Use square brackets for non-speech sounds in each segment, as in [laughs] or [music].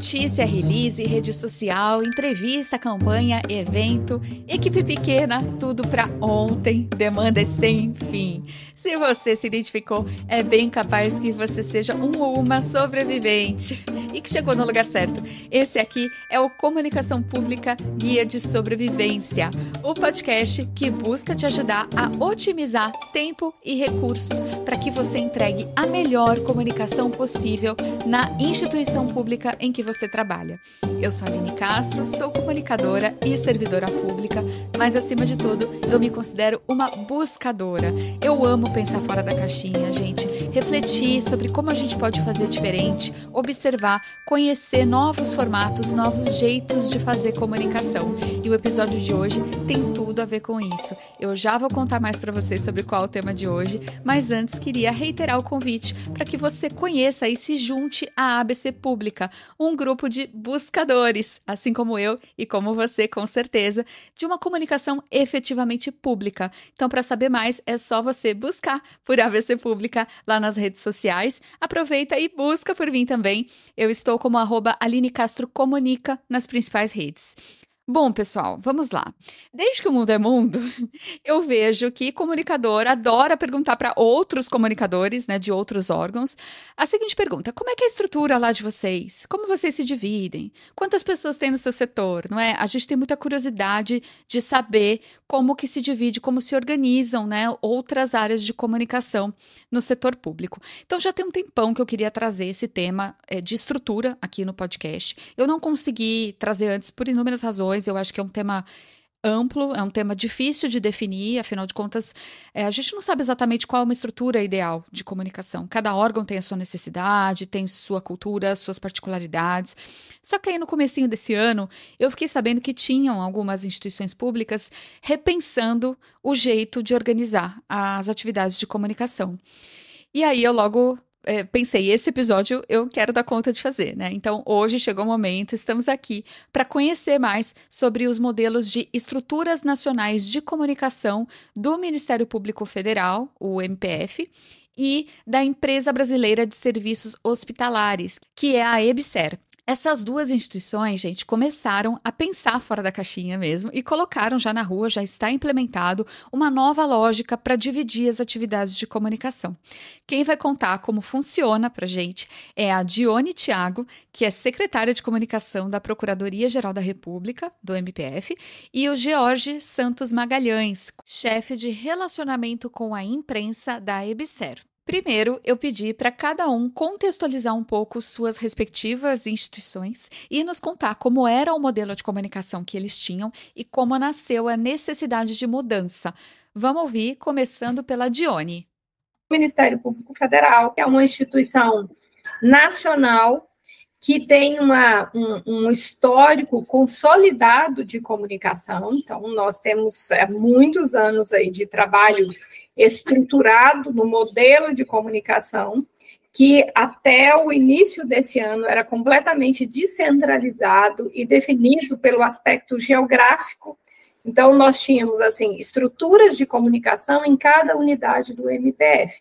Notícia, release, rede social, entrevista, campanha, evento, equipe pequena, tudo para ontem, demandas sem fim. Se você se identificou, é bem capaz que você seja um ou uma sobrevivente e que chegou no lugar certo. Esse aqui é o Comunicação Pública Guia de Sobrevivência, o podcast que busca te ajudar a otimizar tempo e recursos para que você entregue a melhor comunicação possível na instituição pública em que você trabalha. Eu sou a Aline Castro, sou comunicadora e servidora pública, mas acima de tudo, eu me considero uma buscadora. Eu amo pensar fora da caixinha, gente. Refletir sobre como a gente pode fazer diferente, observar, conhecer novos formatos, novos jeitos de fazer comunicação. E o episódio de hoje tem tudo a ver com isso. Eu já vou contar mais para vocês sobre qual é o tema de hoje, mas antes queria reiterar o convite para que você conheça e se junte à ABC Pública, um grupo de buscadores, assim como eu e como você, com certeza, de uma comunicação efetivamente pública. Então, para saber mais, é só você buscar por ABC Pública lá nas redes sociais. Aproveita e busca por mim também. Eu estou como arroba Aline Castro Comunica nas principais redes. Bom, pessoal, vamos lá. Desde que o mundo é mundo, [laughs] eu vejo que comunicador adora perguntar para outros comunicadores, né, de outros órgãos, a seguinte pergunta: como é que é a estrutura lá de vocês? Como vocês se dividem? Quantas pessoas tem no seu setor, não é? A gente tem muita curiosidade de saber como que se divide, como se organizam, né, outras áreas de comunicação no setor público. Então já tem um tempão que eu queria trazer esse tema é, de estrutura aqui no podcast. Eu não consegui trazer antes por inúmeras razões eu acho que é um tema amplo, é um tema difícil de definir, afinal de contas, é, a gente não sabe exatamente qual é uma estrutura ideal de comunicação. Cada órgão tem a sua necessidade, tem sua cultura, suas particularidades. Só que aí no comecinho desse ano, eu fiquei sabendo que tinham algumas instituições públicas repensando o jeito de organizar as atividades de comunicação. E aí eu logo é, pensei, esse episódio eu quero dar conta de fazer, né? Então, hoje chegou o momento, estamos aqui para conhecer mais sobre os modelos de estruturas nacionais de comunicação do Ministério Público Federal, o MPF, e da Empresa Brasileira de Serviços Hospitalares, que é a EBSER. Essas duas instituições, gente, começaram a pensar fora da caixinha mesmo e colocaram já na rua, já está implementado uma nova lógica para dividir as atividades de comunicação. Quem vai contar como funciona para gente é a Dione Tiago, que é secretária de comunicação da Procuradoria-Geral da República, do MPF, e o George Santos Magalhães, chefe de relacionamento com a imprensa da EBSER. Primeiro, eu pedi para cada um contextualizar um pouco suas respectivas instituições e nos contar como era o modelo de comunicação que eles tinham e como nasceu a necessidade de mudança. Vamos ouvir, começando pela Dione. O Ministério Público Federal, que é uma instituição nacional que tem uma, um, um, histórico consolidado de comunicação. Então, nós temos é, muitos anos aí de trabalho estruturado no modelo de comunicação, que até o início desse ano era completamente descentralizado e definido pelo aspecto geográfico. Então, nós tínhamos, assim, estruturas de comunicação em cada unidade do MPF,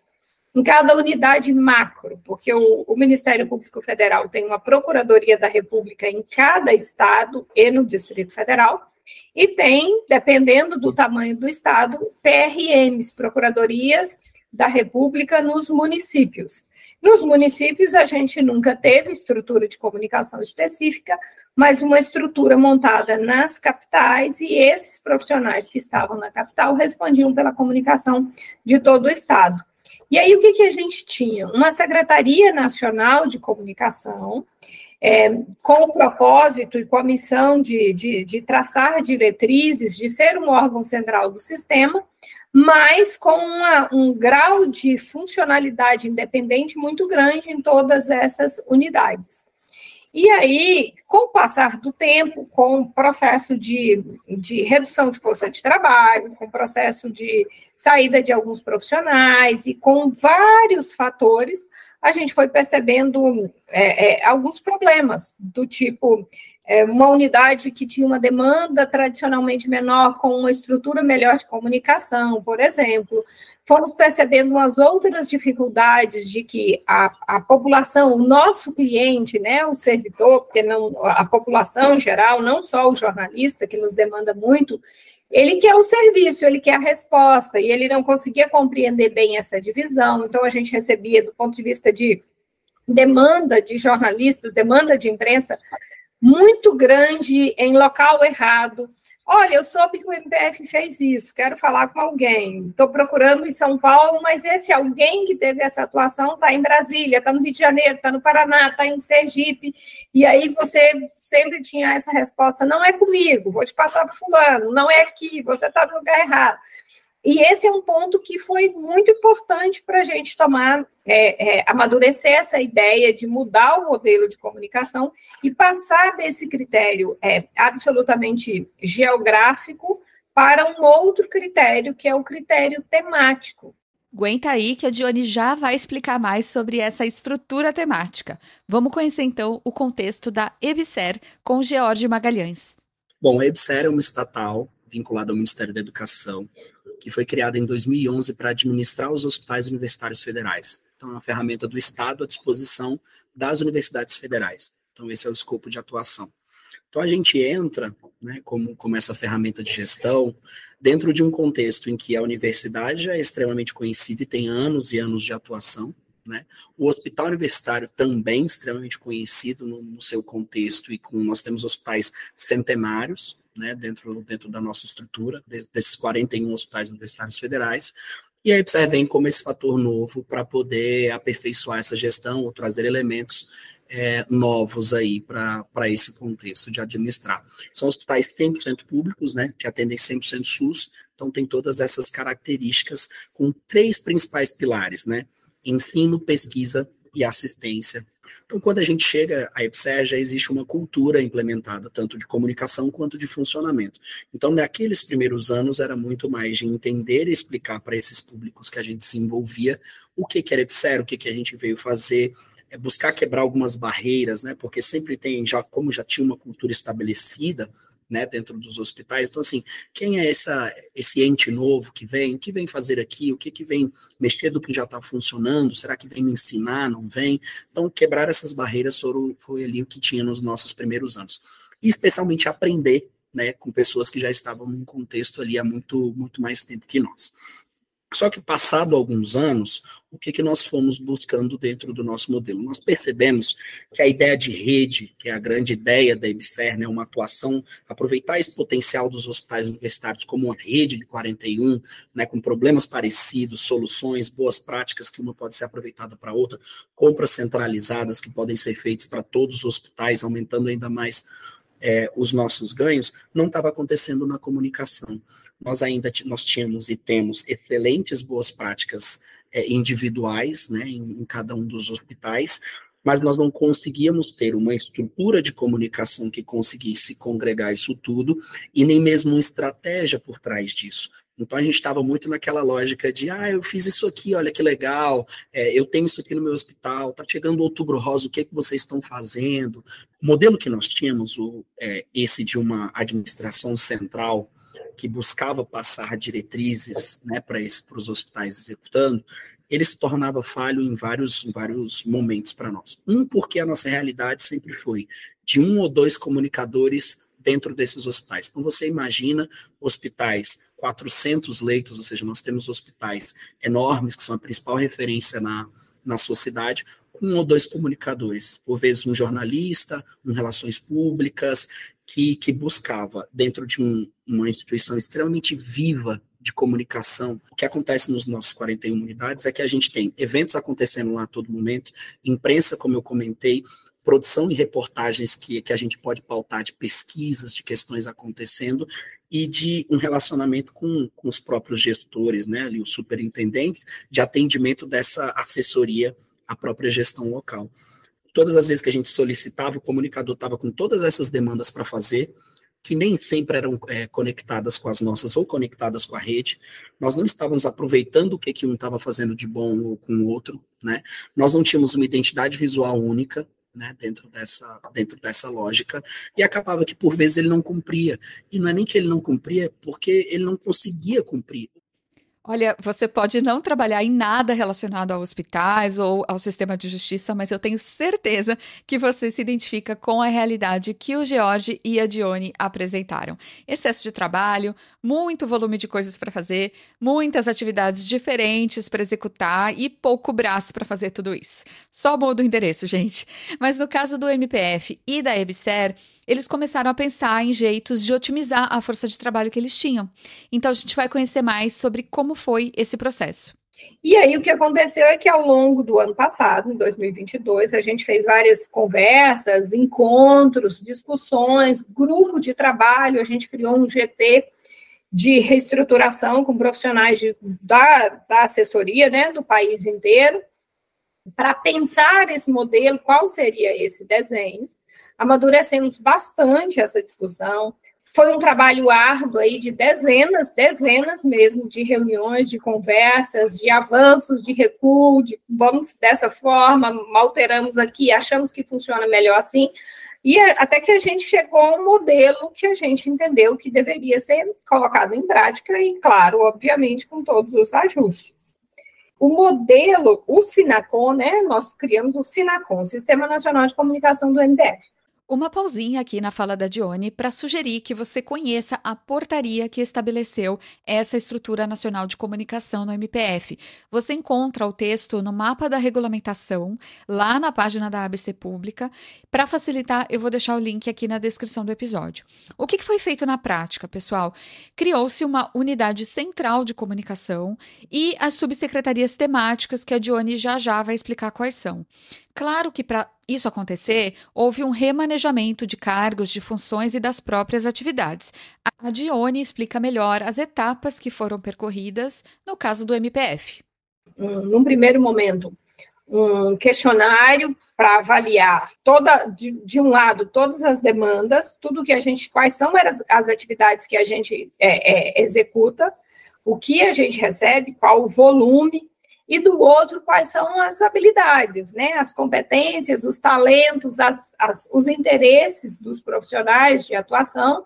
em cada unidade macro, porque o, o Ministério Público Federal tem uma Procuradoria da República em cada estado e no Distrito Federal, e tem, dependendo do tamanho do estado, PRMs, Procuradorias da República nos municípios. Nos municípios, a gente nunca teve estrutura de comunicação específica, mas uma estrutura montada nas capitais, e esses profissionais que estavam na capital respondiam pela comunicação de todo o Estado. E aí, o que, que a gente tinha? Uma Secretaria Nacional de Comunicação, é, com o propósito e com a missão de, de, de traçar diretrizes, de ser um órgão central do sistema, mas com uma, um grau de funcionalidade independente muito grande em todas essas unidades. E aí, com o passar do tempo, com o processo de, de redução de força de trabalho, com o processo de saída de alguns profissionais e com vários fatores, a gente foi percebendo é, é, alguns problemas, do tipo é, uma unidade que tinha uma demanda tradicionalmente menor, com uma estrutura melhor de comunicação, por exemplo. Fomos percebendo umas outras dificuldades de que a, a população, o nosso cliente, né, o servidor, porque não a população em geral, não só o jornalista, que nos demanda muito, ele quer o serviço, ele quer a resposta, e ele não conseguia compreender bem essa divisão. Então, a gente recebia, do ponto de vista de demanda de jornalistas, demanda de imprensa, muito grande em local errado. Olha, eu soube que o MPF fez isso, quero falar com alguém. Estou procurando em São Paulo, mas esse alguém que teve essa atuação está em Brasília, está no Rio de Janeiro, está no Paraná, está em Sergipe. E aí você sempre tinha essa resposta: não é comigo, vou te passar para Fulano, não é aqui, você está no lugar errado. E esse é um ponto que foi muito importante para a gente tomar, é, é, amadurecer essa ideia de mudar o modelo de comunicação e passar desse critério é, absolutamente geográfico para um outro critério, que é o critério temático. Aguenta aí que a Dione já vai explicar mais sobre essa estrutura temática. Vamos conhecer então o contexto da EBSER com George Magalhães. Bom, a EBSER é uma estatal vinculada ao Ministério da Educação, que foi criada em 2011 para administrar os hospitais universitários federais. Então, é uma ferramenta do Estado à disposição das universidades federais. Então, esse é o escopo de atuação. Então, a gente entra, né, como, como essa ferramenta de gestão, dentro de um contexto em que a universidade é extremamente conhecida e tem anos e anos de atuação, né? O hospital universitário também extremamente conhecido no, no, seu contexto e com nós temos hospitais centenários, né, dentro, dentro da nossa estrutura, desses 41 hospitais universitários federais, e aí você vem como esse fator novo para poder aperfeiçoar essa gestão ou trazer elementos é, novos aí para esse contexto de administrar. São hospitais 100% públicos, né, que atendem 100% SUS, então tem todas essas características com três principais pilares, né, ensino, pesquisa e assistência então, quando a gente chega à EPSE, já existe uma cultura implementada, tanto de comunicação quanto de funcionamento. Então, naqueles primeiros anos, era muito mais de entender e explicar para esses públicos que a gente se envolvia o que, que era EPSE, o que, que a gente veio fazer, é buscar quebrar algumas barreiras, né? Porque sempre tem, já como já tinha uma cultura estabelecida, né, dentro dos hospitais. Então, assim, quem é essa, esse ente novo que vem? O que vem fazer aqui? O que, que vem mexer do que já está funcionando? Será que vem me ensinar? Não vem? Então, quebrar essas barreiras foram, foi ali o que tinha nos nossos primeiros anos. E, especialmente, aprender né, com pessoas que já estavam num contexto ali há muito, muito mais tempo que nós. Só que passado alguns anos, o que, que nós fomos buscando dentro do nosso modelo? Nós percebemos que a ideia de rede, que é a grande ideia da EBSER, né, uma atuação, aproveitar esse potencial dos hospitais universitários como uma rede de 41, né, com problemas parecidos, soluções, boas práticas que uma pode ser aproveitada para outra, compras centralizadas que podem ser feitas para todos os hospitais, aumentando ainda mais é, os nossos ganhos, não estava acontecendo na comunicação. Nós ainda nós tínhamos e temos excelentes boas práticas é, individuais né, em, em cada um dos hospitais, mas nós não conseguíamos ter uma estrutura de comunicação que conseguisse congregar isso tudo e nem mesmo uma estratégia por trás disso. Então a gente estava muito naquela lógica de, ah, eu fiz isso aqui, olha que legal, é, eu tenho isso aqui no meu hospital, tá chegando outubro rosa, o que é que vocês estão fazendo? O modelo que nós tínhamos, o, é, esse de uma administração central que buscava passar diretrizes né, para os hospitais executando, ele se tornava falho em vários, em vários momentos para nós. Um, porque a nossa realidade sempre foi de um ou dois comunicadores dentro desses hospitais. Então, você imagina hospitais, 400 leitos, ou seja, nós temos hospitais enormes, que são a principal referência na, na sua cidade, com um ou dois comunicadores, por vezes um jornalista, um relações públicas, que, que buscava, dentro de um, uma instituição extremamente viva de comunicação. O que acontece nos nossos 41 unidades é que a gente tem eventos acontecendo lá a todo momento, imprensa, como eu comentei, produção de reportagens que, que a gente pode pautar de pesquisas, de questões acontecendo, e de um relacionamento com, com os próprios gestores, né, ali, os superintendentes, de atendimento dessa assessoria à própria gestão local. Todas as vezes que a gente solicitava, o comunicador estava com todas essas demandas para fazer, que nem sempre eram é, conectadas com as nossas ou conectadas com a rede. Nós não estávamos aproveitando o que, que um estava fazendo de bom ou com o outro, né? Nós não tínhamos uma identidade visual única, né, dentro dessa, dentro dessa lógica, e acabava que por vezes ele não cumpria. E não é nem que ele não cumpria, é porque ele não conseguia cumprir. Olha, você pode não trabalhar em nada relacionado a hospitais ou ao sistema de justiça, mas eu tenho certeza que você se identifica com a realidade que o George e a Dione apresentaram. Excesso de trabalho, muito volume de coisas para fazer, muitas atividades diferentes para executar e pouco braço para fazer tudo isso. Só muda o endereço, gente. Mas no caso do MPF e da EBSER, eles começaram a pensar em jeitos de otimizar a força de trabalho que eles tinham. Então a gente vai conhecer mais sobre como foi esse processo. E aí o que aconteceu é que ao longo do ano passado, em 2022, a gente fez várias conversas, encontros, discussões, grupo de trabalho, a gente criou um GT de reestruturação com profissionais de, da, da assessoria, né, do país inteiro, para pensar esse modelo, qual seria esse desenho, amadurecemos bastante essa discussão. Foi um trabalho árduo aí de dezenas, dezenas mesmo de reuniões, de conversas, de avanços, de recuo, de vamos dessa forma, alteramos aqui, achamos que funciona melhor assim. E até que a gente chegou a um modelo que a gente entendeu que deveria ser colocado em prática e, claro, obviamente, com todos os ajustes. O modelo, o Sinacom, né? Nós criamos o Sinacom, Sistema Nacional de Comunicação do MDF. Uma pausinha aqui na fala da Dione para sugerir que você conheça a portaria que estabeleceu essa estrutura nacional de comunicação no MPF. Você encontra o texto no mapa da regulamentação, lá na página da ABC Pública. Para facilitar, eu vou deixar o link aqui na descrição do episódio. O que foi feito na prática, pessoal? Criou-se uma unidade central de comunicação e as subsecretarias temáticas que a Dione já já vai explicar quais são. Claro que para isso acontecer, houve um remanejamento de cargos, de funções e das próprias atividades. A Dione explica melhor as etapas que foram percorridas no caso do MPF. Um, num primeiro momento, um questionário para avaliar toda, de, de, um lado, todas as demandas, tudo que a gente, quais são as, as atividades que a gente é, é, executa, o que a gente recebe, qual o volume e do outro, quais são as habilidades, né? As competências, os talentos, as, as, os interesses dos profissionais de atuação,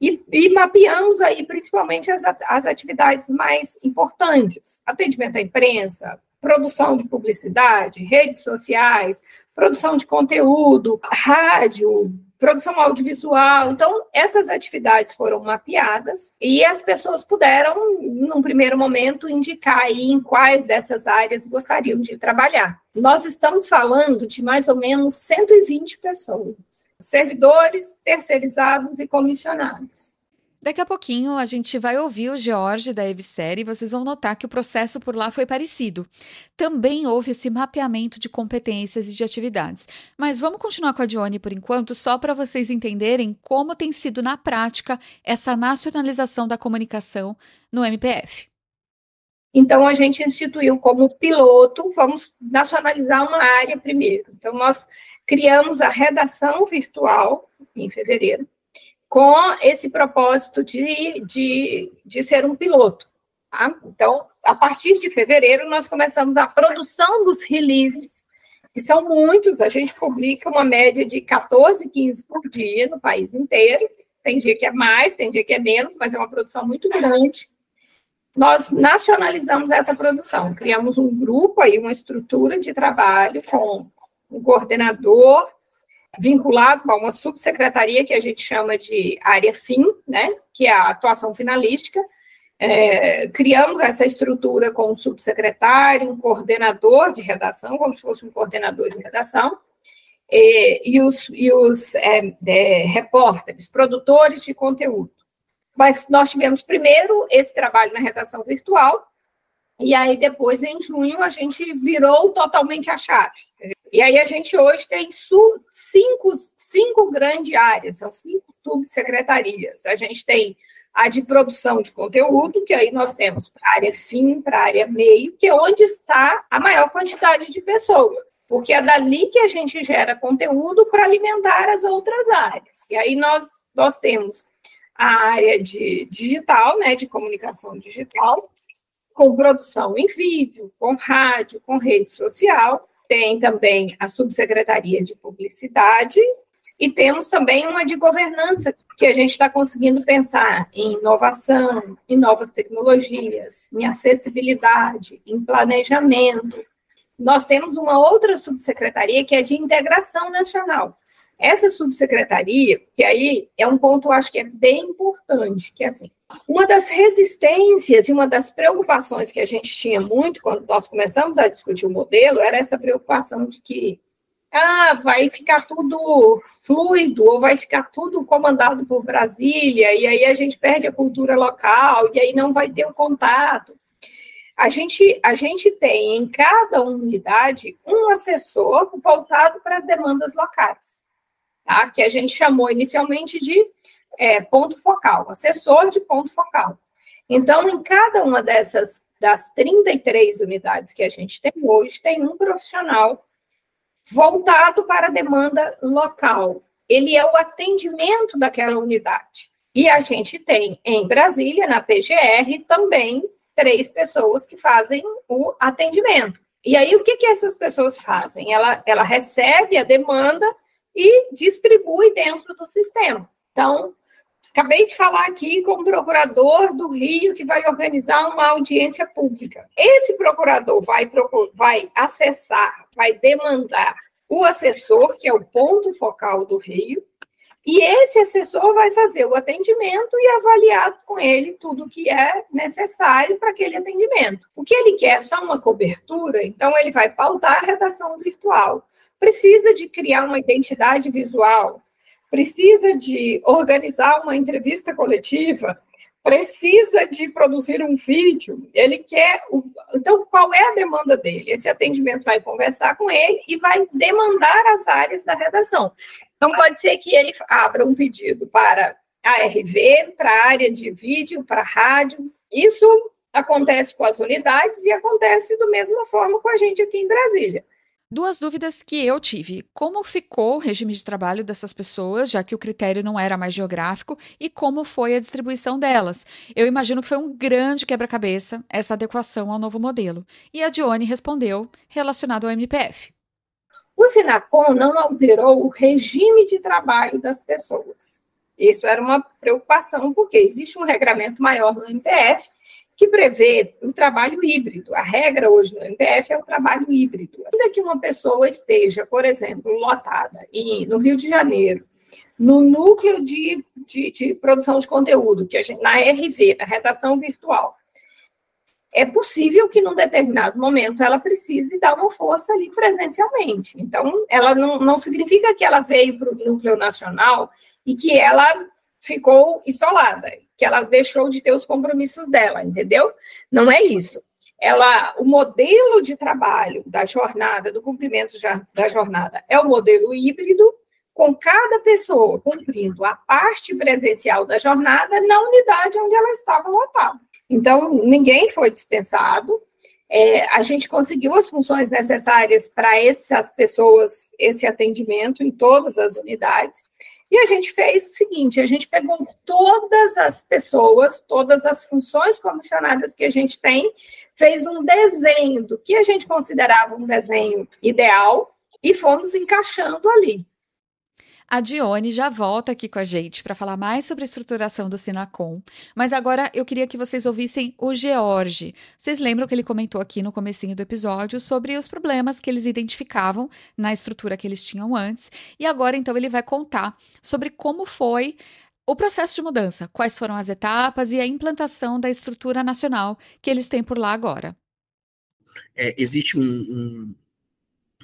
e, e mapeamos aí principalmente as, as atividades mais importantes: atendimento à imprensa, produção de publicidade, redes sociais, produção de conteúdo, rádio, produção audiovisual. Então, essas atividades foram mapeadas e as pessoas puderam, num primeiro momento, indicar em quais dessas áreas gostariam de trabalhar. Nós estamos falando de mais ou menos 120 pessoas, servidores, terceirizados e comissionados. Daqui a pouquinho a gente vai ouvir o George da Evsérie e vocês vão notar que o processo por lá foi parecido. Também houve esse mapeamento de competências e de atividades. Mas vamos continuar com a Dione por enquanto, só para vocês entenderem como tem sido na prática essa nacionalização da comunicação no MPF. Então, a gente instituiu como piloto, vamos nacionalizar uma área primeiro. Então, nós criamos a redação virtual em fevereiro com esse propósito de, de, de ser um piloto. Tá? Então, a partir de fevereiro, nós começamos a produção dos releases, que são muitos, a gente publica uma média de 14, 15 por dia no país inteiro. Tem dia que é mais, tem dia que é menos, mas é uma produção muito grande. Nós nacionalizamos essa produção, criamos um grupo aí, uma estrutura de trabalho com um coordenador, vinculado a uma subsecretaria que a gente chama de área FIM, né, que é a atuação finalística. É, criamos essa estrutura com um subsecretário, um coordenador de redação, como se fosse um coordenador de redação, e, e os, e os é, é, repórteres, produtores de conteúdo. Mas nós tivemos primeiro esse trabalho na redação virtual, e aí depois, em junho, a gente virou totalmente a chave. E aí a gente hoje tem cinco, cinco grandes áreas, são cinco subsecretarias. A gente tem a de produção de conteúdo, que aí nós temos para a área fim, para a área meio, que é onde está a maior quantidade de pessoas, porque é dali que a gente gera conteúdo para alimentar as outras áreas. E aí nós, nós temos a área de digital, né, de comunicação digital, com produção em vídeo, com rádio, com rede social, tem também a subsecretaria de publicidade e temos também uma de governança, que a gente está conseguindo pensar em inovação, em novas tecnologias, em acessibilidade, em planejamento. Nós temos uma outra subsecretaria que é de integração nacional. Essa subsecretaria, que aí é um ponto, acho que é bem importante, que é assim, uma das resistências e uma das preocupações que a gente tinha muito quando nós começamos a discutir o modelo era essa preocupação de que ah, vai ficar tudo fluido, ou vai ficar tudo comandado por Brasília, e aí a gente perde a cultura local, e aí não vai ter o um contato. A gente, a gente tem em cada unidade um assessor voltado para as demandas locais, tá? que a gente chamou inicialmente de é, ponto focal, assessor de ponto focal. Então, em cada uma dessas, das 33 unidades que a gente tem hoje, tem um profissional voltado para a demanda local. Ele é o atendimento daquela unidade. E a gente tem em Brasília, na PGR, também três pessoas que fazem o atendimento. E aí, o que, que essas pessoas fazem? Ela, ela recebe a demanda e distribui dentro do sistema. Então, acabei de falar aqui com o procurador do Rio que vai organizar uma audiência pública. Esse procurador vai, vai acessar, vai demandar o assessor, que é o ponto focal do Rio, e esse assessor vai fazer o atendimento e avaliar com ele tudo que é necessário para aquele atendimento. O que ele quer é só uma cobertura, então ele vai pautar a redação virtual. Precisa de criar uma identidade visual, precisa de organizar uma entrevista coletiva, precisa de produzir um vídeo, ele quer. O... Então, qual é a demanda dele? Esse atendimento vai conversar com ele e vai demandar as áreas da redação. Então, pode ser que ele abra um pedido para a RV, para a área de vídeo, para rádio. Isso acontece com as unidades e acontece da mesma forma com a gente aqui em Brasília. Duas dúvidas que eu tive: como ficou o regime de trabalho dessas pessoas, já que o critério não era mais geográfico, e como foi a distribuição delas? Eu imagino que foi um grande quebra-cabeça essa adequação ao novo modelo. E a Dione respondeu relacionado ao MPF. O Sinacom não alterou o regime de trabalho das pessoas. Isso era uma preocupação, porque existe um regramento maior no MPF que prevê o trabalho híbrido. A regra hoje no MPF é o trabalho híbrido. Ainda que uma pessoa esteja, por exemplo, lotada em, no Rio de Janeiro, no núcleo de, de, de produção de conteúdo, que gente, na RV, na redação virtual, é possível que num determinado momento ela precise dar uma força ali presencialmente. Então, ela não, não significa que ela veio para o núcleo nacional e que ela ficou isolada que ela deixou de ter os compromissos dela, entendeu? Não é isso. Ela, o modelo de trabalho da jornada, do cumprimento da jornada, é o modelo híbrido, com cada pessoa cumprindo a parte presencial da jornada na unidade onde ela estava lotada. Então, ninguém foi dispensado, é, a gente conseguiu as funções necessárias para essas pessoas, esse atendimento em todas as unidades, e a gente fez o seguinte: a gente pegou todas as pessoas, todas as funções comissionadas que a gente tem, fez um desenho do que a gente considerava um desenho ideal e fomos encaixando ali. A Dione já volta aqui com a gente para falar mais sobre a estruturação do Sinacom, mas agora eu queria que vocês ouvissem o George. Vocês lembram que ele comentou aqui no comecinho do episódio sobre os problemas que eles identificavam na estrutura que eles tinham antes, e agora então ele vai contar sobre como foi o processo de mudança, quais foram as etapas e a implantação da estrutura nacional que eles têm por lá agora. É, existe um, um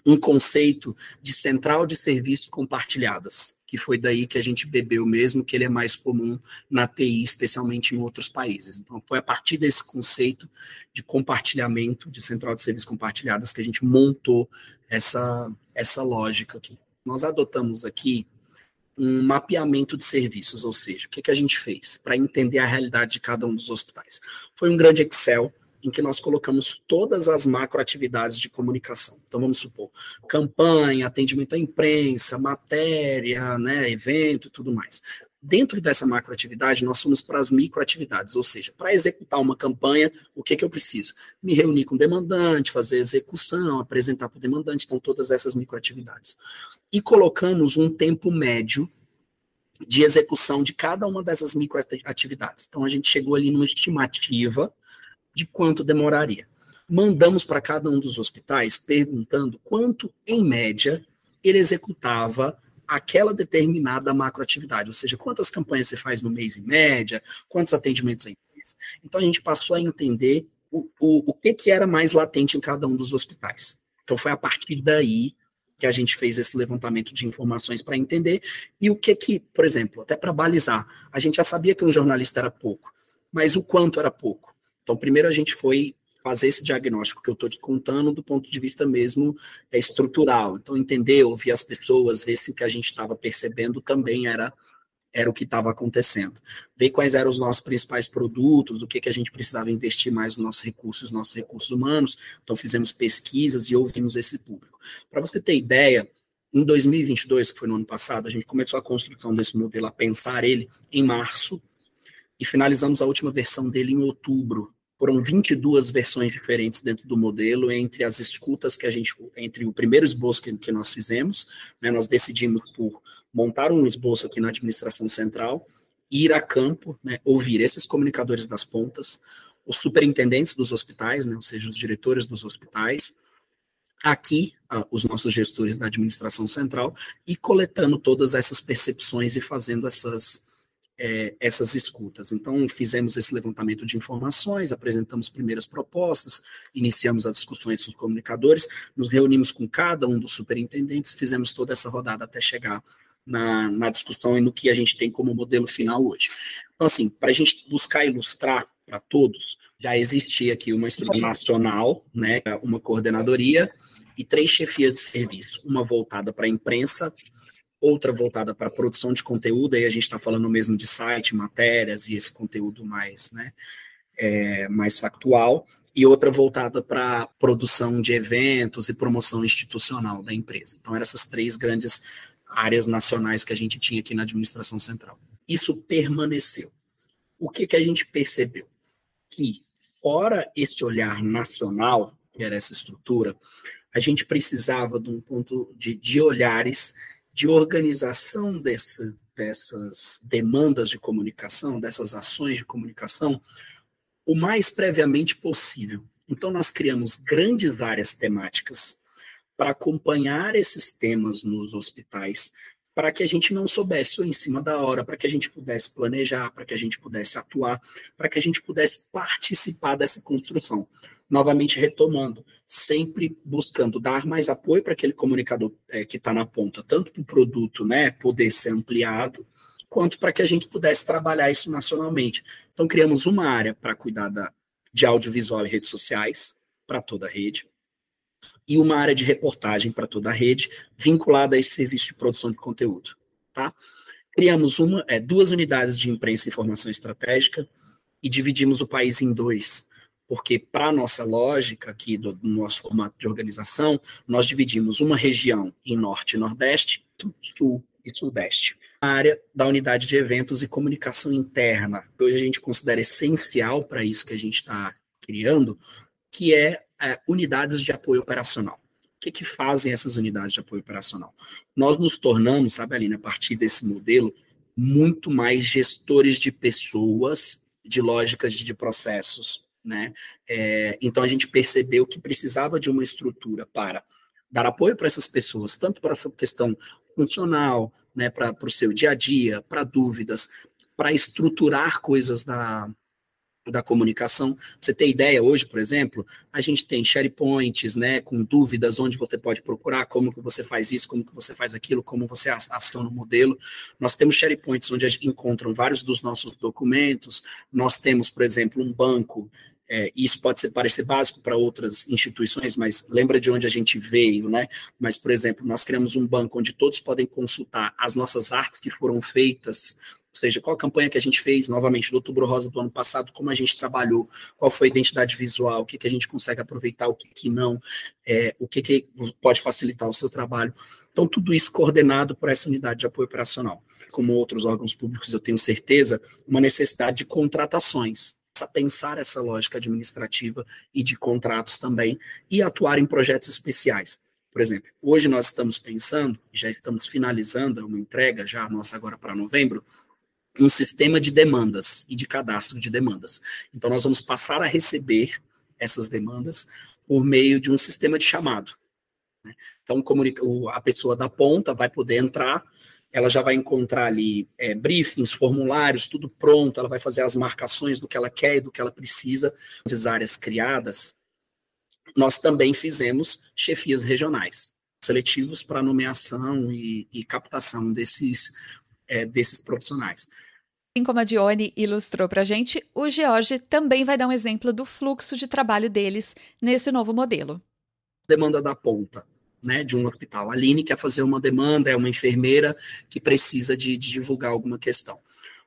um conceito de central de serviços compartilhadas, que foi daí que a gente bebeu mesmo, que ele é mais comum na TI, especialmente em outros países. Então, foi a partir desse conceito de compartilhamento, de central de serviços compartilhadas, que a gente montou essa, essa lógica aqui. Nós adotamos aqui um mapeamento de serviços, ou seja, o que, que a gente fez para entender a realidade de cada um dos hospitais? Foi um grande Excel em que nós colocamos todas as macroatividades de comunicação. Então, vamos supor, campanha, atendimento à imprensa, matéria, né, evento tudo mais. Dentro dessa macroatividade, nós fomos para as microatividades, ou seja, para executar uma campanha, o que, que eu preciso? Me reunir com o demandante, fazer execução, apresentar para o demandante, então todas essas microatividades. E colocamos um tempo médio de execução de cada uma dessas microatividades. Então a gente chegou ali numa estimativa de quanto demoraria. Mandamos para cada um dos hospitais perguntando quanto, em média, ele executava aquela determinada macroatividade, ou seja, quantas campanhas você faz no mês em média, quantos atendimentos em mês. Então a gente passou a entender o, o, o que, que era mais latente em cada um dos hospitais. Então foi a partir daí que a gente fez esse levantamento de informações para entender e o que que, por exemplo, até para balizar, a gente já sabia que um jornalista era pouco, mas o quanto era pouco. Então primeiro a gente foi fazer esse diagnóstico que eu estou te contando do ponto de vista mesmo é, estrutural. Então, entender, ouvir as pessoas, ver se o que a gente estava percebendo também era era o que estava acontecendo. Ver quais eram os nossos principais produtos, do que, que a gente precisava investir mais nos nossos recursos, nossos recursos humanos. Então, fizemos pesquisas e ouvimos esse público. Para você ter ideia, em 2022, que foi no ano passado, a gente começou a construção desse modelo, a pensar ele em março, e finalizamos a última versão dele em outubro. Foram 22 versões diferentes dentro do modelo, entre as escutas que a gente, entre o primeiro esboço que, que nós fizemos, né, nós decidimos por montar um esboço aqui na administração central, ir a campo, né, ouvir esses comunicadores das pontas, os superintendentes dos hospitais, né, ou seja, os diretores dos hospitais, aqui os nossos gestores da administração central e coletando todas essas percepções e fazendo essas é, essas escutas. Então, fizemos esse levantamento de informações, apresentamos primeiras propostas, iniciamos as discussões com os comunicadores, nos reunimos com cada um dos superintendentes, fizemos toda essa rodada até chegar na, na discussão e no que a gente tem como modelo final hoje. Então, assim, para a gente buscar ilustrar para todos, já existia aqui uma estrutura nacional, né, uma coordenadoria e três chefias de serviço, uma voltada para a imprensa, outra voltada para produção de conteúdo, aí a gente está falando mesmo de site, matérias e esse conteúdo mais, né, é, mais factual, e outra voltada para produção de eventos e promoção institucional da empresa. Então, eram essas três grandes áreas nacionais que a gente tinha aqui na administração central. Isso permaneceu. O que, que a gente percebeu? Que, fora esse olhar nacional, que era essa estrutura, a gente precisava de um ponto de, de olhares de organização dessa, dessas demandas de comunicação, dessas ações de comunicação, o mais previamente possível. Então, nós criamos grandes áreas temáticas para acompanhar esses temas nos hospitais, para que a gente não soubesse ou em cima da hora, para que a gente pudesse planejar, para que a gente pudesse atuar, para que a gente pudesse participar dessa construção novamente retomando, sempre buscando dar mais apoio para aquele comunicador é, que está na ponta, tanto para o produto né, poder ser ampliado, quanto para que a gente pudesse trabalhar isso nacionalmente. Então, criamos uma área para cuidar da, de audiovisual e redes sociais para toda a rede, e uma área de reportagem para toda a rede, vinculada a esse serviço de produção de conteúdo. Tá? Criamos uma, é, duas unidades de imprensa e informação estratégica e dividimos o país em dois porque para a nossa lógica aqui do, do, nosso formato de organização, nós dividimos uma região em norte e nordeste, sul e sudeste. A área da unidade de eventos e comunicação interna, que hoje a gente considera essencial para isso que a gente está criando, que é, é, unidades de apoio operacional. O que, que fazem essas unidades de apoio operacional? Nós nos tornamos, sabe, Aline, a partir desse modelo, muito mais gestores de pessoas, de lógicas de, processos né? É, então a gente percebeu que precisava de uma estrutura para dar apoio para essas pessoas, tanto para essa questão funcional, né, para o seu dia a dia, para dúvidas, para estruturar coisas da, da comunicação. Você tem ideia hoje, por exemplo, a gente tem SharePoints, né, com dúvidas onde você pode procurar, como que você faz isso, como que você faz aquilo, como você aciona o modelo. Nós temos SharePoints onde a gente encontram vários dos nossos documentos. Nós temos, por exemplo, um banco é, isso pode ser, parecer básico para outras instituições, mas lembra de onde a gente veio, né? Mas, por exemplo, nós criamos um banco onde todos podem consultar as nossas artes que foram feitas Ou seja, qual a campanha que a gente fez, novamente, do Outubro Rosa do ano passado, como a gente trabalhou, qual foi a identidade visual, o que, que a gente consegue aproveitar, o que, que não, é, o que, que pode facilitar o seu trabalho. Então, tudo isso coordenado por essa unidade de apoio operacional. Como outros órgãos públicos, eu tenho certeza, uma necessidade de contratações a pensar essa lógica administrativa e de contratos também e atuar em projetos especiais. Por exemplo, hoje nós estamos pensando, já estamos finalizando uma entrega já nossa agora para novembro, um sistema de demandas e de cadastro de demandas. Então nós vamos passar a receber essas demandas por meio de um sistema de chamado. Né? Então a pessoa da ponta vai poder entrar ela já vai encontrar ali é, briefings, formulários, tudo pronto, ela vai fazer as marcações do que ela quer e do que ela precisa, das áreas criadas. Nós também fizemos chefias regionais, seletivos para nomeação e, e, captação desses, é, desses profissionais. Assim como a Dione ilustrou para a gente, o George também vai dar um exemplo do fluxo de trabalho deles nesse novo modelo. Demanda da ponta né, de um hospital. A Aline quer fazer uma demanda, é uma enfermeira que precisa de, de divulgar alguma questão.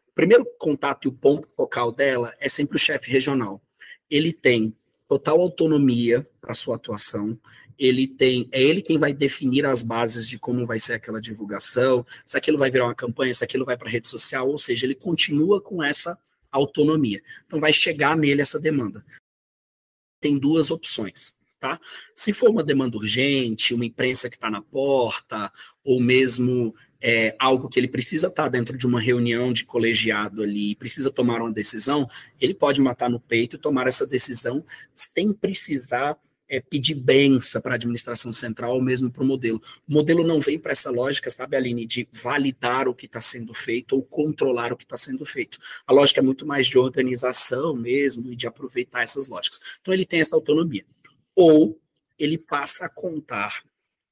O primeiro contato e o ponto focal dela é sempre o chefe regional. Ele tem total autonomia para sua atuação. Ele tem, é ele quem vai definir as bases de como vai ser aquela divulgação, se aquilo vai virar uma campanha, se aquilo vai para rede social, ou seja, ele continua com essa autonomia. Então vai chegar nele essa demanda. Tem duas opções Tá? Se for uma demanda urgente, uma imprensa que está na porta, ou mesmo é, algo que ele precisa estar tá dentro de uma reunião de colegiado ali, precisa tomar uma decisão, ele pode matar no peito e tomar essa decisão sem precisar é, pedir benção para a administração central ou mesmo para o modelo. O modelo não vem para essa lógica, sabe, Aline, de validar o que está sendo feito ou controlar o que está sendo feito. A lógica é muito mais de organização mesmo e de aproveitar essas lógicas. Então ele tem essa autonomia ou ele passa a contar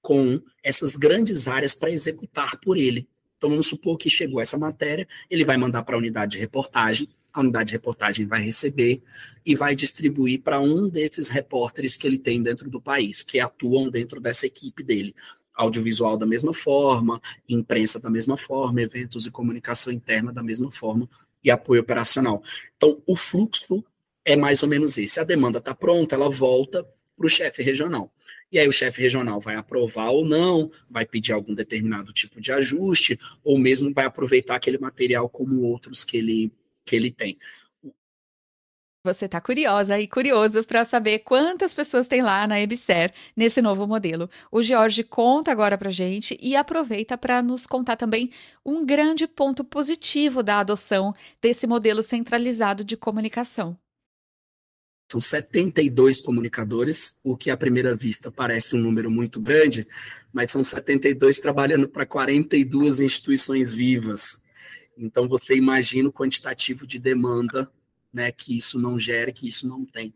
com essas grandes áreas para executar por ele. Então vamos supor que chegou essa matéria, ele vai mandar para a unidade de reportagem, a unidade de reportagem vai receber e vai distribuir para um desses repórteres que ele tem dentro do país, que atuam dentro dessa equipe dele. Audiovisual da mesma forma, imprensa da mesma forma, eventos e comunicação interna da mesma forma e apoio operacional. Então, o fluxo é mais ou menos esse. A demanda está pronta, ela volta para o chefe regional. E aí o chefe regional vai aprovar ou não, vai pedir algum determinado tipo de ajuste, ou mesmo vai aproveitar aquele material como outros que ele, que ele tem. Você está curiosa e curioso para saber quantas pessoas tem lá na EBSER nesse novo modelo. O George conta agora para gente e aproveita para nos contar também um grande ponto positivo da adoção desse modelo centralizado de comunicação. São 72 comunicadores, o que à primeira vista parece um número muito grande, mas são 72 trabalhando para 42 instituições vivas. Então você imagina o quantitativo de demanda né, que isso não gera, que isso não tem.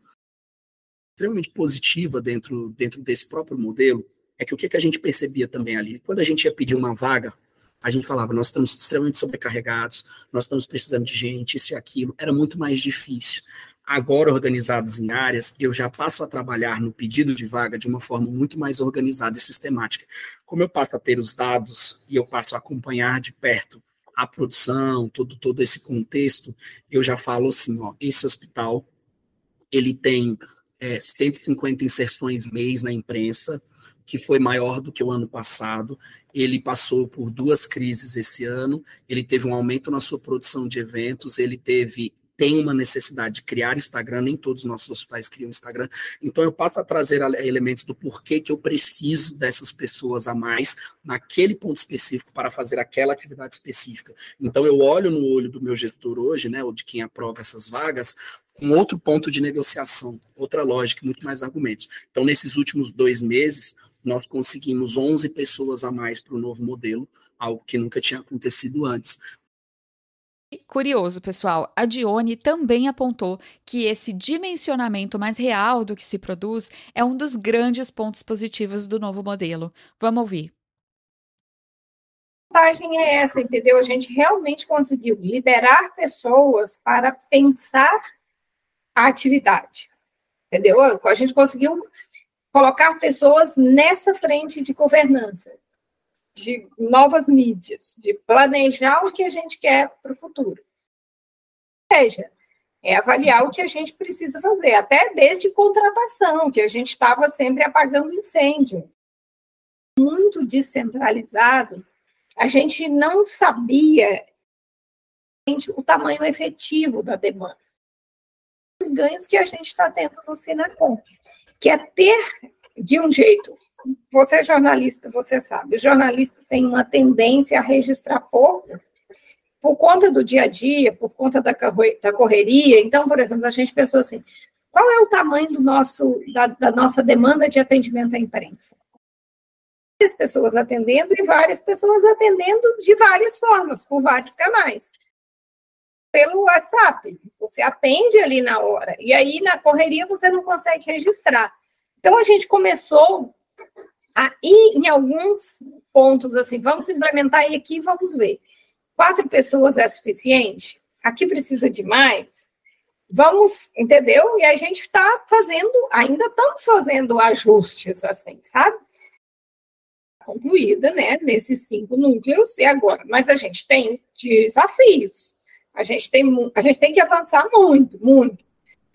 Extremamente positiva dentro, dentro desse próprio modelo é que o que, que a gente percebia também ali, quando a gente ia pedir uma vaga, a gente falava, nós estamos extremamente sobrecarregados, nós estamos precisando de gente, isso e aquilo, era muito mais difícil agora organizados em áreas, eu já passo a trabalhar no pedido de vaga de uma forma muito mais organizada e sistemática. Como eu passo a ter os dados e eu passo a acompanhar de perto a produção, todo, todo esse contexto, eu já falo assim, ó, esse hospital, ele tem é, 150 inserções mês na imprensa, que foi maior do que o ano passado. Ele passou por duas crises esse ano. Ele teve um aumento na sua produção de eventos. Ele teve tem uma necessidade de criar Instagram, nem todos os nossos hospitais criam Instagram. Então eu passo a trazer elementos do porquê que eu preciso dessas pessoas a mais naquele ponto específico para fazer aquela atividade específica. Então eu olho no olho do meu gestor hoje, né, ou de quem aprova essas vagas, com outro ponto de negociação, outra lógica, muito mais argumentos. Então nesses últimos dois meses nós conseguimos 11 pessoas a mais para o novo modelo, algo que nunca tinha acontecido antes. Curioso, pessoal, a Dione também apontou que esse dimensionamento mais real do que se produz é um dos grandes pontos positivos do novo modelo. Vamos ouvir. A vantagem é essa, entendeu? A gente realmente conseguiu liberar pessoas para pensar a atividade, entendeu? A gente conseguiu colocar pessoas nessa frente de governança. De novas mídias, de planejar o que a gente quer para o futuro. Ou seja, é avaliar o que a gente precisa fazer, até desde contratação, que a gente estava sempre apagando incêndio. Muito descentralizado, a gente não sabia o tamanho efetivo da demanda. Os ganhos que a gente está tendo no Sinacom, que é ter, de um jeito, você é jornalista, você sabe, o jornalista tem uma tendência a registrar pouco, por conta do dia a dia, por conta da, da correria. Então, por exemplo, a gente pensou assim: qual é o tamanho do nosso, da, da nossa demanda de atendimento à imprensa? Várias pessoas atendendo e várias pessoas atendendo de várias formas, por vários canais. Pelo WhatsApp, você atende ali na hora, e aí na correria você não consegue registrar. Então a gente começou a ir em alguns pontos assim, vamos implementar e aqui vamos ver. Quatro pessoas é suficiente? Aqui precisa de mais? Vamos, entendeu? E a gente está fazendo, ainda estamos fazendo ajustes, assim, sabe? Concluída, né, nesses cinco núcleos, e agora? Mas a gente tem desafios. A gente tem, a gente tem que avançar muito, muito.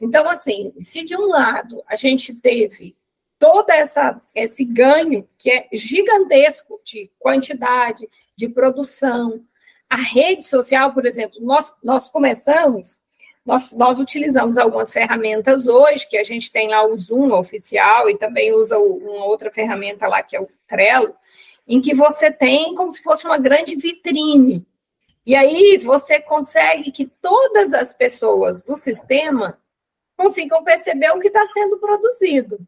Então, assim, se de um lado a gente teve todo essa, esse ganho que é gigantesco de quantidade, de produção, a rede social, por exemplo, nós, nós começamos, nós, nós utilizamos algumas ferramentas hoje, que a gente tem lá o Zoom oficial e também usa uma outra ferramenta lá, que é o Trello, em que você tem como se fosse uma grande vitrine. E aí você consegue que todas as pessoas do sistema consigam perceber o que está sendo produzido.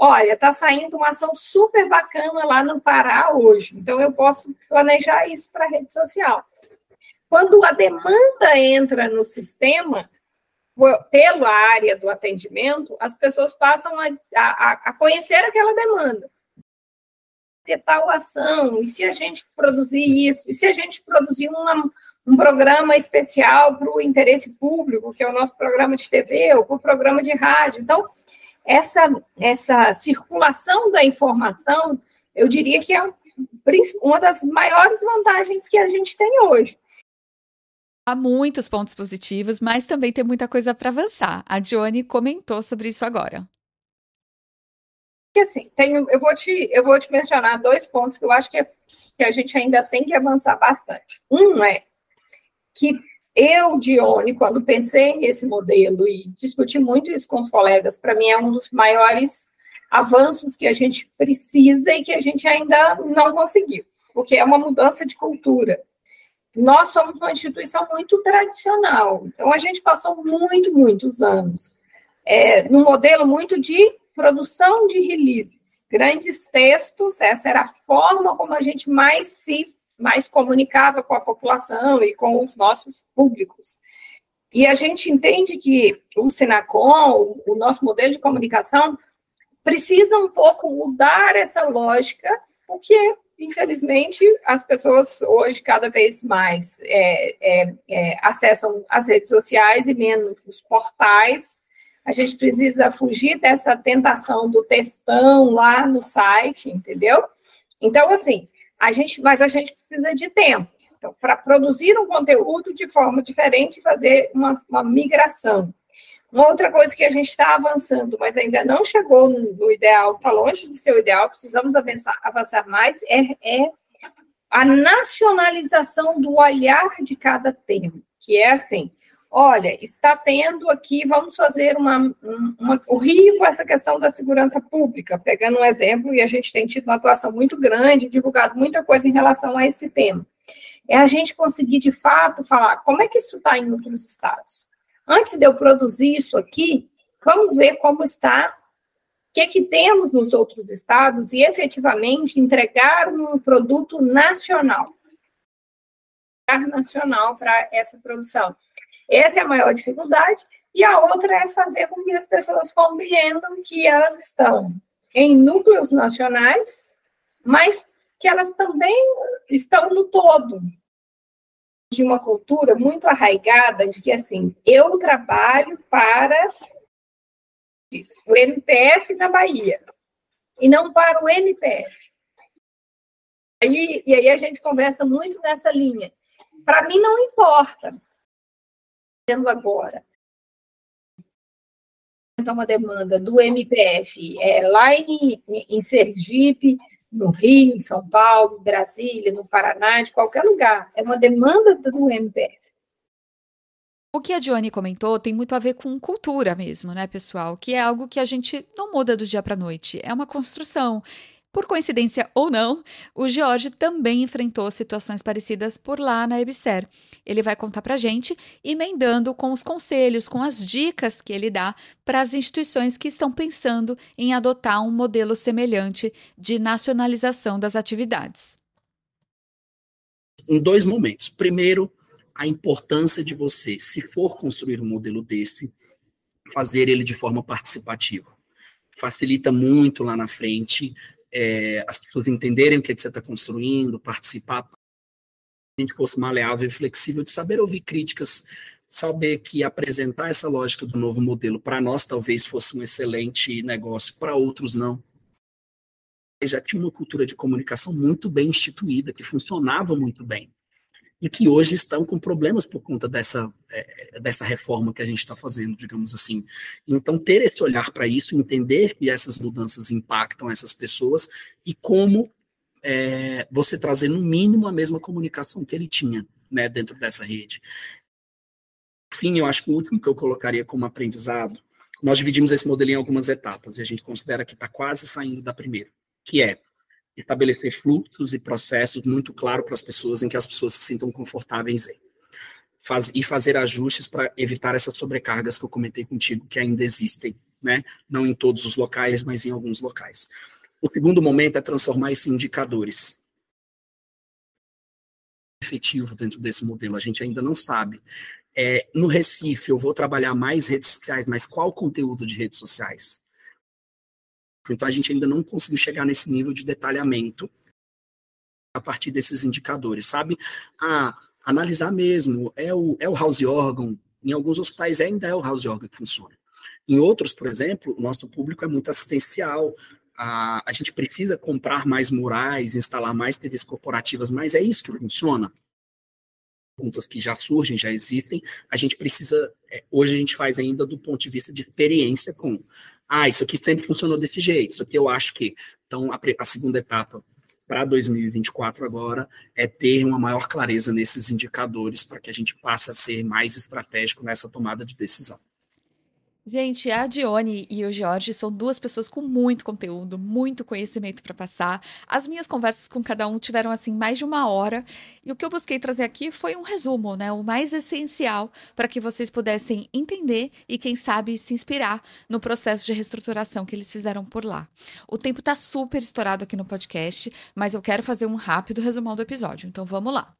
Olha, está saindo uma ação super bacana lá no Pará hoje, então eu posso planejar isso para a rede social. Quando a demanda entra no sistema, pela área do atendimento, as pessoas passam a, a, a conhecer aquela demanda. Ter tal ação, e se a gente produzir isso, e se a gente produzir uma, um programa especial para o interesse público, que é o nosso programa de TV, ou para o programa de rádio. Então, essa, essa circulação da informação, eu diria que é uma das maiores vantagens que a gente tem hoje. Há muitos pontos positivos, mas também tem muita coisa para avançar. A Dione comentou sobre isso agora. Assim, eu, vou te, eu vou te mencionar dois pontos que eu acho que, é, que a gente ainda tem que avançar bastante. Um é que eu, Dione, quando pensei nesse modelo e discuti muito isso com os colegas, para mim é um dos maiores avanços que a gente precisa e que a gente ainda não conseguiu, porque é uma mudança de cultura. Nós somos uma instituição muito tradicional, então a gente passou muito, muitos anos é, num modelo muito de produção de releases, grandes textos, essa era a forma como a gente mais se mais comunicava com a população e com os nossos públicos. E a gente entende que o Senacom, o nosso modelo de comunicação, precisa um pouco mudar essa lógica, porque, infelizmente, as pessoas hoje cada vez mais é, é, é, acessam as redes sociais e menos os portais. A gente precisa fugir dessa tentação do textão lá no site, entendeu? Então, assim, a gente, mas a gente precisa de tempo então, para produzir um conteúdo de forma diferente fazer uma, uma, migração. Uma outra coisa que a gente está avançando, mas ainda não chegou no, no ideal, está longe de ser o ideal, precisamos avançar, avançar mais, é, é a nacionalização do olhar de cada tema, que é assim, olha, está tendo aqui, vamos fazer uma, uma, o Rio com essa questão da segurança pública, pegando um exemplo, e a gente tem tido uma atuação muito grande, divulgado muita coisa em relação a esse tema. É a gente conseguir, de fato, falar como é que isso está em outros estados. Antes de eu produzir isso aqui, vamos ver como está, o que, é que temos nos outros estados e efetivamente entregar um produto nacional nacional para essa produção. Essa é a maior dificuldade. E a outra é fazer com que as pessoas compreendam que elas estão em núcleos nacionais, mas que elas também estão no todo. De uma cultura muito arraigada de que, assim, eu trabalho para isso, o MPF na Bahia, e não para o MPF. E aí a gente conversa muito nessa linha. Para mim não importa. Sendo agora uma demanda do MPF é, lá em, em Sergipe, no Rio, em São Paulo, Brasília, no Paraná, de qualquer lugar. É uma demanda do MPF. O que a Dione comentou tem muito a ver com cultura mesmo, né, pessoal? Que é algo que a gente não muda do dia para noite. É uma construção. Por coincidência ou não, o George também enfrentou situações parecidas por lá na EBSER. Ele vai contar para gente, emendando com os conselhos, com as dicas que ele dá para as instituições que estão pensando em adotar um modelo semelhante de nacionalização das atividades. Em dois momentos. Primeiro, a importância de você, se for construir um modelo desse, fazer ele de forma participativa. Facilita muito lá na frente é, as pessoas entenderem o que, é que você está construindo, participar, a gente fosse maleável e flexível de saber ouvir críticas, saber que apresentar essa lógica do novo modelo para nós talvez fosse um excelente negócio, para outros não. Já tinha uma cultura de comunicação muito bem instituída, que funcionava muito bem e que hoje estão com problemas por conta dessa, é, dessa reforma que a gente está fazendo, digamos assim. Então, ter esse olhar para isso, entender que essas mudanças impactam essas pessoas e como é, você trazer, no mínimo, a mesma comunicação que ele tinha né, dentro dessa rede. Enfim, eu acho que o último que eu colocaria como aprendizado, nós dividimos esse modelo em algumas etapas, e a gente considera que está quase saindo da primeira, que é estabelecer fluxos e processos muito claros para as pessoas, em que as pessoas se sintam confortáveis em. Faz, e fazer ajustes para evitar essas sobrecargas que eu comentei contigo, que ainda existem, né? Não em todos os locais, mas em alguns locais. O segundo momento é transformar esses indicadores efetivo dentro desse modelo, a gente ainda não sabe. É, no Recife, eu vou trabalhar mais redes sociais, mas qual conteúdo de redes sociais? Então, a gente ainda não conseguiu chegar nesse nível de detalhamento a partir desses indicadores, sabe? Ah, analisar mesmo, é o, é o house organ, em alguns hospitais ainda é o house organ que funciona. Em outros, por exemplo, o nosso público é muito assistencial, a, a gente precisa comprar mais murais, instalar mais TVs corporativas, mas é isso que funciona? Perguntas que já surgem, já existem, a gente precisa, é, hoje a gente faz ainda do ponto de vista de experiência com ah, isso aqui sempre funcionou desse jeito, isso aqui eu acho que. Então, a, a segunda etapa para 2024 agora é ter uma maior clareza nesses indicadores para que a gente passe a ser mais estratégico nessa tomada de decisão. Gente, a Dione e o Jorge são duas pessoas com muito conteúdo, muito conhecimento para passar. As minhas conversas com cada um tiveram assim mais de uma hora, e o que eu busquei trazer aqui foi um resumo, né, o mais essencial para que vocês pudessem entender e quem sabe se inspirar no processo de reestruturação que eles fizeram por lá. O tempo está super estourado aqui no podcast, mas eu quero fazer um rápido resumão do episódio. Então vamos lá.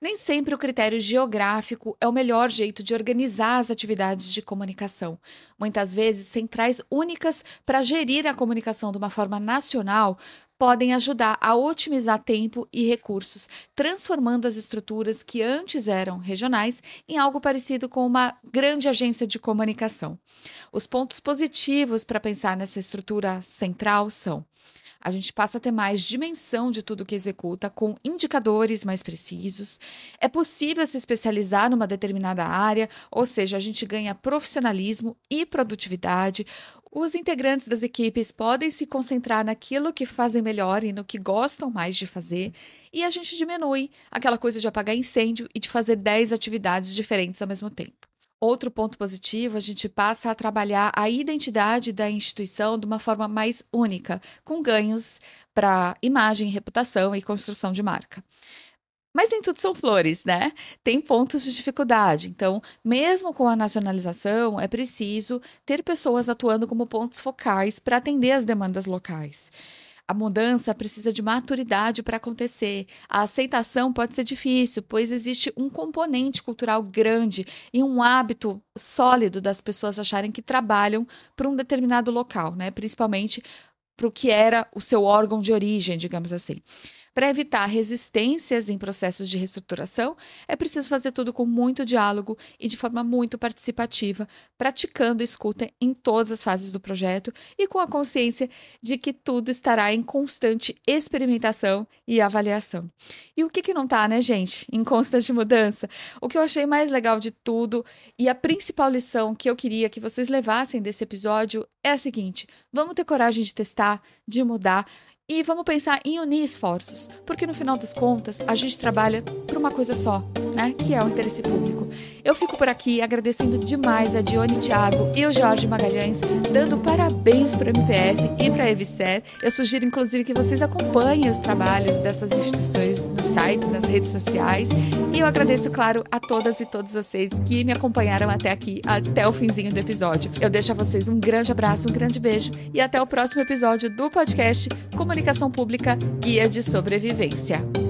Nem sempre o critério geográfico é o melhor jeito de organizar as atividades de comunicação. Muitas vezes, centrais únicas para gerir a comunicação de uma forma nacional podem ajudar a otimizar tempo e recursos, transformando as estruturas que antes eram regionais em algo parecido com uma grande agência de comunicação. Os pontos positivos para pensar nessa estrutura central são a gente passa a ter mais dimensão de tudo que executa, com indicadores mais precisos. É possível se especializar numa determinada área, ou seja, a gente ganha profissionalismo e produtividade. Os integrantes das equipes podem se concentrar naquilo que fazem melhor e no que gostam mais de fazer, e a gente diminui aquela coisa de apagar incêndio e de fazer 10 atividades diferentes ao mesmo tempo. Outro ponto positivo, a gente passa a trabalhar a identidade da instituição de uma forma mais única, com ganhos para imagem, reputação e construção de marca. Mas nem tudo são flores, né? Tem pontos de dificuldade. Então, mesmo com a nacionalização, é preciso ter pessoas atuando como pontos focais para atender as demandas locais. A mudança precisa de maturidade para acontecer. A aceitação pode ser difícil, pois existe um componente cultural grande e um hábito sólido das pessoas acharem que trabalham para um determinado local, né? Principalmente para o que era o seu órgão de origem, digamos assim. Para evitar resistências em processos de reestruturação, é preciso fazer tudo com muito diálogo e de forma muito participativa, praticando escuta em todas as fases do projeto e com a consciência de que tudo estará em constante experimentação e avaliação. E o que, que não está, né, gente? Em constante mudança. O que eu achei mais legal de tudo e a principal lição que eu queria que vocês levassem desse episódio é a seguinte: vamos ter coragem de testar, de mudar e vamos pensar em unir esforços, porque no final das contas a gente trabalha por uma coisa só, né? Que é o interesse público. Eu fico por aqui agradecendo demais a Dione Thiago e o Jorge Magalhães, dando parabéns para o MPF e para a Evicer. Eu sugiro inclusive que vocês acompanhem os trabalhos dessas instituições nos sites, nas redes sociais. E eu agradeço, claro, a todas e todos vocês que me acompanharam até aqui, até o finzinho do episódio. Eu deixo a vocês um grande abraço, um grande beijo e até o próximo episódio do podcast Comunicação Comunicação Pública Guia de Sobrevivência.